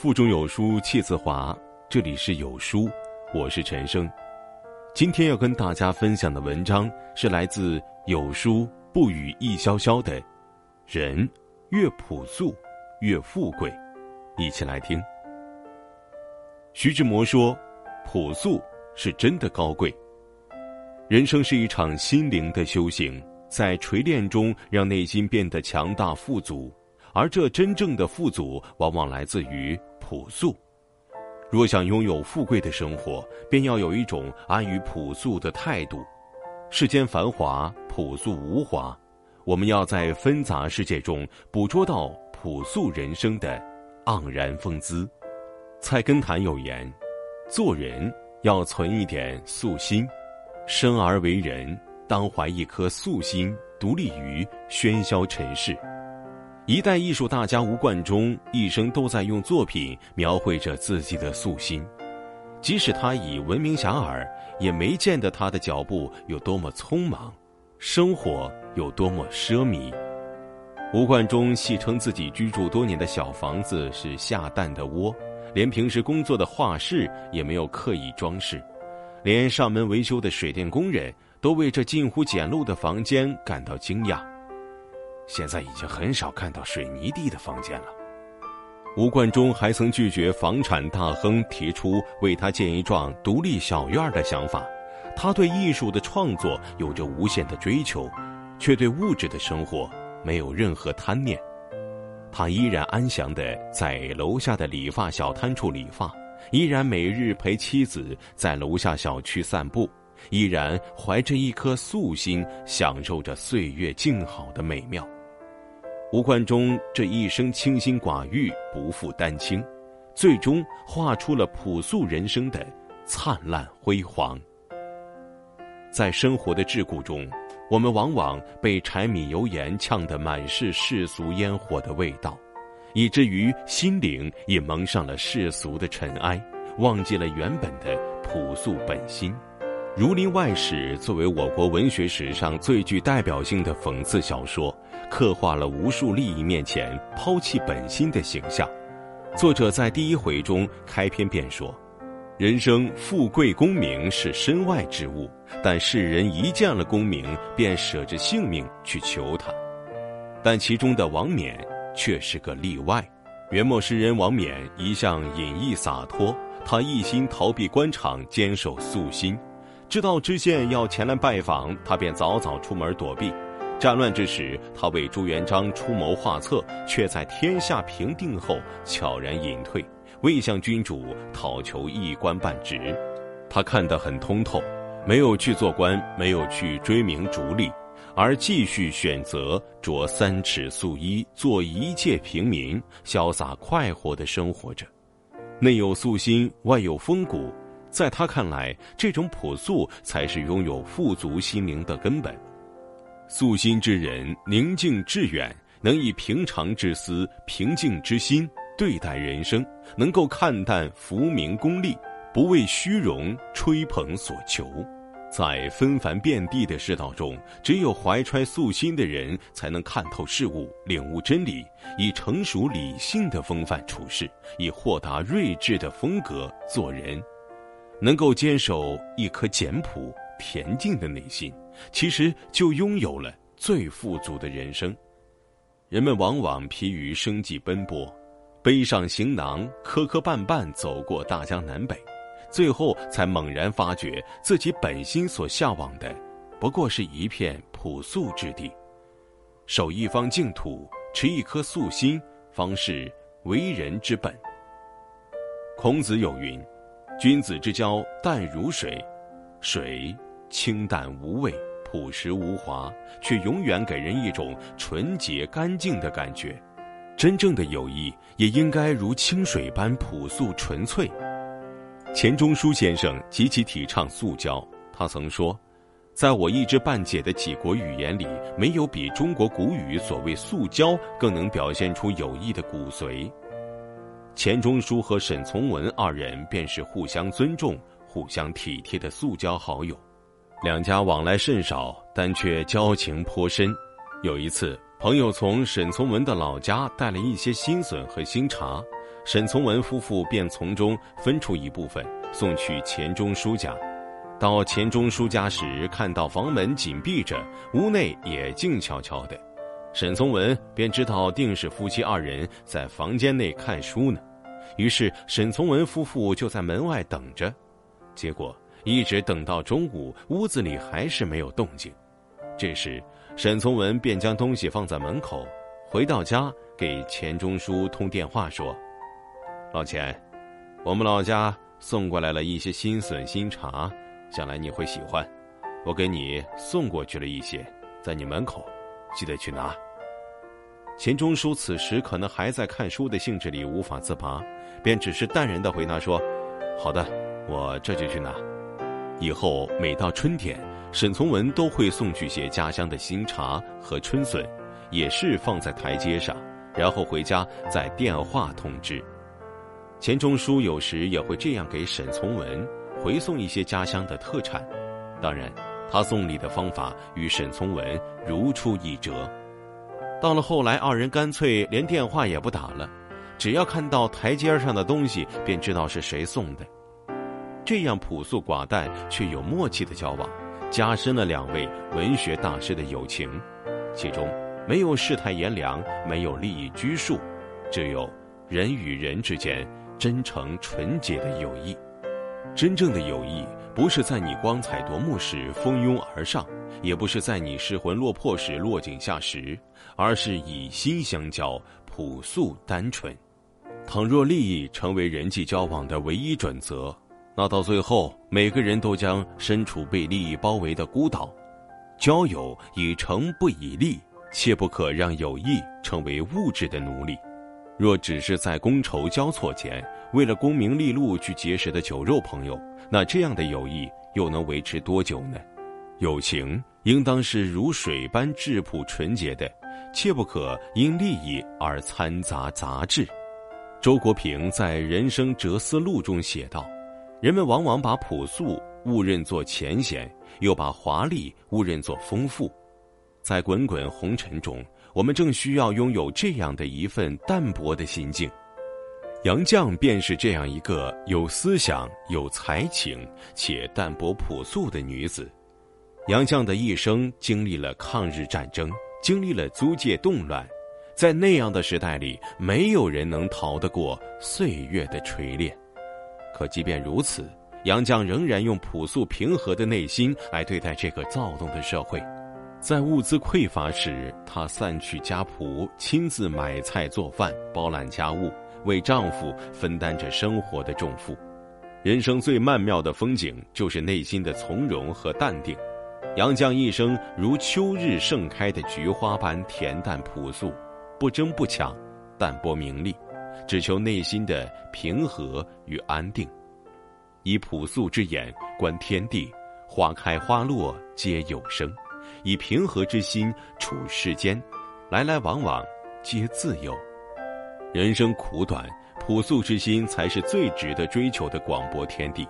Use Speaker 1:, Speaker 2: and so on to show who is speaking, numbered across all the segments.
Speaker 1: 腹中有书气自华，这里是有书，我是陈生。今天要跟大家分享的文章是来自有书不语易潇潇的，人越朴素越富贵，一起来听。徐志摩说：“朴素是真的高贵。人生是一场心灵的修行，在锤炼中让内心变得强大富足，而这真正的富足往往来自于。”朴素，若想拥有富贵的生活，便要有一种安于朴素的态度。世间繁华，朴素无华。我们要在纷杂世界中捕捉到朴素人生的盎然风姿。菜根谭有言：“做人要存一点素心，生而为人，当怀一颗素心，独立于喧嚣尘世。”一代艺术大家吴冠中一生都在用作品描绘着自己的素心，即使他已闻名遐迩，也没见得他的脚步有多么匆忙，生活有多么奢靡。吴冠中戏称自己居住多年的小房子是下蛋的窝，连平时工作的画室也没有刻意装饰，连上门维修的水电工人都为这近乎简陋的房间感到惊讶。现在已经很少看到水泥地的房间了。吴冠中还曾拒绝房产大亨提出为他建一幢独立小院的想法。他对艺术的创作有着无限的追求，却对物质的生活没有任何贪念。他依然安详地在楼下的理发小摊处理发，依然每日陪妻子在楼下小区散步。依然怀着一颗素心，享受着岁月静好的美妙。吴冠中这一生清心寡欲，不负丹青，最终画出了朴素人生的灿烂辉煌。在生活的桎梏中，我们往往被柴米油盐呛得满是世俗烟火的味道，以至于心灵也蒙上了世俗的尘埃，忘记了原本的朴素本心。《儒林外史》作为我国文学史上最具代表性的讽刺小说，刻画了无数利益面前抛弃本心的形象。作者在第一回中开篇便说：“人生富贵功名是身外之物，但世人一见了功名，便舍着性命去求他。但其中的王冕却是个例外。元末诗人王冕一向隐逸洒脱，他一心逃避官场，坚守素心。”知道知县要前来拜访，他便早早出门躲避。战乱之时，他为朱元璋出谋划策，却在天下平定后悄然隐退，未向君主讨求一官半职。他看得很通透，没有去做官，没有去追名逐利，而继续选择着三尺素衣，做一介平民，潇洒快活地生活着。内有素心，外有风骨。在他看来，这种朴素才是拥有富足心灵的根本。素心之人，宁静致远，能以平常之思、平静之心对待人生，能够看淡浮名功利，不为虚荣吹捧所求。在纷繁遍地的世道中，只有怀揣素心的人，才能看透事物，领悟真理，以成熟理性的风范处事，以豁达睿智的风格做人。能够坚守一颗简朴恬静的内心，其实就拥有了最富足的人生。人们往往疲于生计奔波，背上行囊，磕磕绊绊走过大江南北，最后才猛然发觉自己本心所向往的，不过是一片朴素之地。守一方净土，持一颗素心，方是为人之本。孔子有云。君子之交淡如水，水清淡无味，朴实无华，却永远给人一种纯洁干净的感觉。真正的友谊也应该如清水般朴素纯粹。钱钟书先生极其提倡素交，他曾说：“在我一知半解的几国语言里，没有比中国古语所谓素交更能表现出友谊的骨髓。”钱钟书和沈从文二人便是互相尊重、互相体贴的素交好友，两家往来甚少，但却交情颇深。有一次，朋友从沈从文的老家带了一些新笋和新茶，沈从文夫妇便从中分出一部分送去钱钟书家。到钱钟书家时，看到房门紧闭着，屋内也静悄悄的。沈从文便知道定是夫妻二人在房间内看书呢，于是沈从文夫妇就在门外等着。结果一直等到中午，屋子里还是没有动静。这时，沈从文便将东西放在门口，回到家给钱钟书通电话说：“老钱，我们老家送过来了一些新笋新茶。”想来你会喜欢，我给你送过去了一些，在你门口，记得去拿。钱钟书此时可能还在看书的兴致里无法自拔，便只是淡然的回答说：“好的，我这就去拿。”以后每到春天，沈从文都会送去些家乡的新茶和春笋，也是放在台阶上，然后回家再电话通知。钱钟书有时也会这样给沈从文。回送一些家乡的特产，当然，他送礼的方法与沈从文如出一辙。到了后来，二人干脆连电话也不打了，只要看到台阶上的东西，便知道是谁送的。这样朴素寡淡却有默契的交往，加深了两位文学大师的友情。其中没有世态炎凉，没有利益拘束，只有人与人之间真诚纯洁的友谊。真正的友谊，不是在你光彩夺目时蜂拥而上，也不是在你失魂落魄时落井下石，而是以心相交，朴素单纯。倘若利益成为人际交往的唯一准则，那到最后，每个人都将身处被利益包围的孤岛。交友以诚不以利，切不可让友谊成为物质的奴隶。若只是在觥筹交错间，为了功名利禄去结识的酒肉朋友，那这样的友谊又能维持多久呢？友情应当是如水般质朴纯洁的，切不可因利益而掺杂杂质。周国平在《人生哲思录》中写道：“人们往往把朴素误认作浅显，又把华丽误认作丰富，在滚滚红尘中。”我们正需要拥有这样的一份淡泊的心境，杨绛便是这样一个有思想、有才情且淡泊朴素的女子。杨绛的一生经历了抗日战争，经历了租界动乱，在那样的时代里，没有人能逃得过岁月的锤炼。可即便如此，杨绛仍然用朴素平和的内心来对待这个躁动的社会。在物资匮乏时，她散去家仆，亲自买菜做饭，包揽家务，为丈夫分担着生活的重负。人生最曼妙的风景，就是内心的从容和淡定。杨绛一生如秋日盛开的菊花般恬淡朴素，不争不抢，淡泊名利，只求内心的平和与安定。以朴素之眼观天地，花开花落皆有声。以平和之心处世间，来来往往皆自由。人生苦短，朴素之心才是最值得追求的广博天地。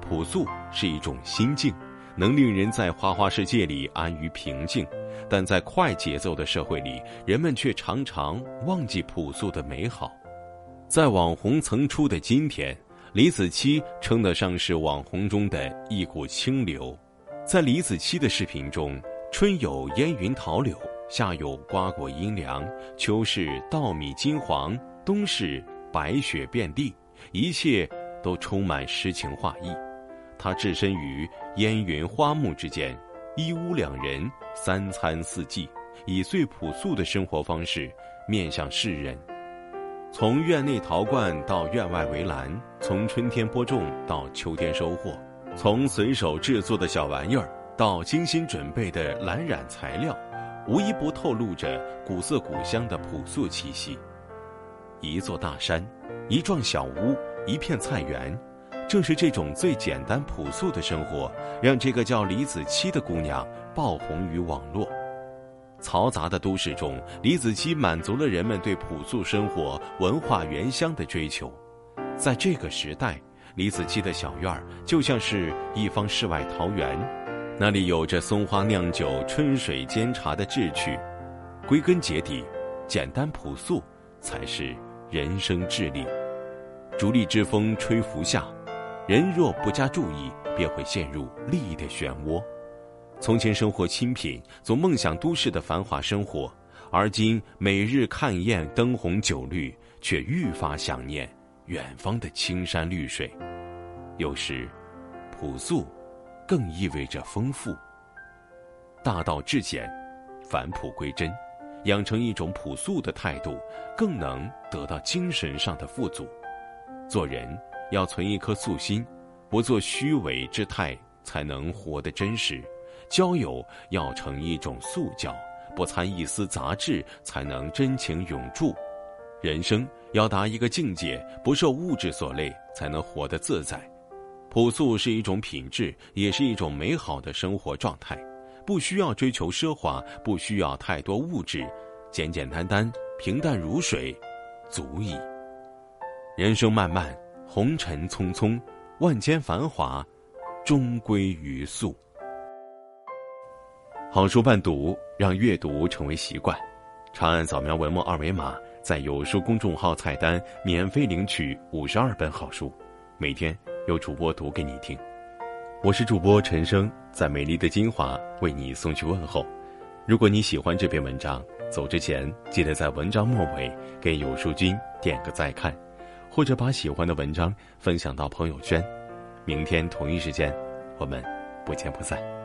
Speaker 1: 朴素是一种心境，能令人在花花世界里安于平静。但在快节奏的社会里，人们却常常忘记朴素的美好。在网红层出的今天，李子柒称得上是网红中的一股清流。在李子柒的视频中。春有烟云桃柳，夏有瓜果阴凉，秋是稻米金黄，冬是白雪遍地，一切都充满诗情画意。他置身于烟云花木之间，一屋两人，三餐四季，以最朴素的生活方式面向世人。从院内陶罐到院外围栏，从春天播种到秋天收获，从随手制作的小玩意儿。到精心准备的蓝染材料，无一不透露着古色古香的朴素气息。一座大山，一幢小屋，一片菜园，正是这种最简单朴素的生活，让这个叫李子柒的姑娘爆红于网络。嘈杂的都市中，李子柒满足了人们对朴素生活、文化原乡的追求。在这个时代，李子柒的小院儿就像是一方世外桃源。那里有着松花酿酒、春水煎茶的志趣，归根结底，简单朴素才是人生智力。逐利之风吹拂下，人若不加注意，便会陷入利益的漩涡。从前生活清贫，总梦想都市的繁华生活，而今每日看厌灯红酒绿，却愈发想念远方的青山绿水。有时，朴素更意味着丰富。大道至简，返璞归真，养成一种朴素的态度，更能得到精神上的富足。做人要存一颗素心，不做虚伪之态，才能活得真实；交友要成一种素教，不掺一丝杂质，才能真情永驻；人生要达一个境界，不受物质所累，才能活得自在。朴素是一种品质，也是一种美好的生活状态。不需要追求奢华，不需要太多物质，简简单单、平淡如水，足矣。人生漫漫，红尘匆匆，万千繁华，终归于素。好书伴读，让阅读成为习惯。长按扫描文末二维码，在有书公众号菜单免费领取五十二本好书，每天。由主播读给你听，我是主播陈生，在美丽的金华为你送去问候。如果你喜欢这篇文章，走之前记得在文章末尾给有书君点个再看，或者把喜欢的文章分享到朋友圈。明天同一时间，我们不见不散。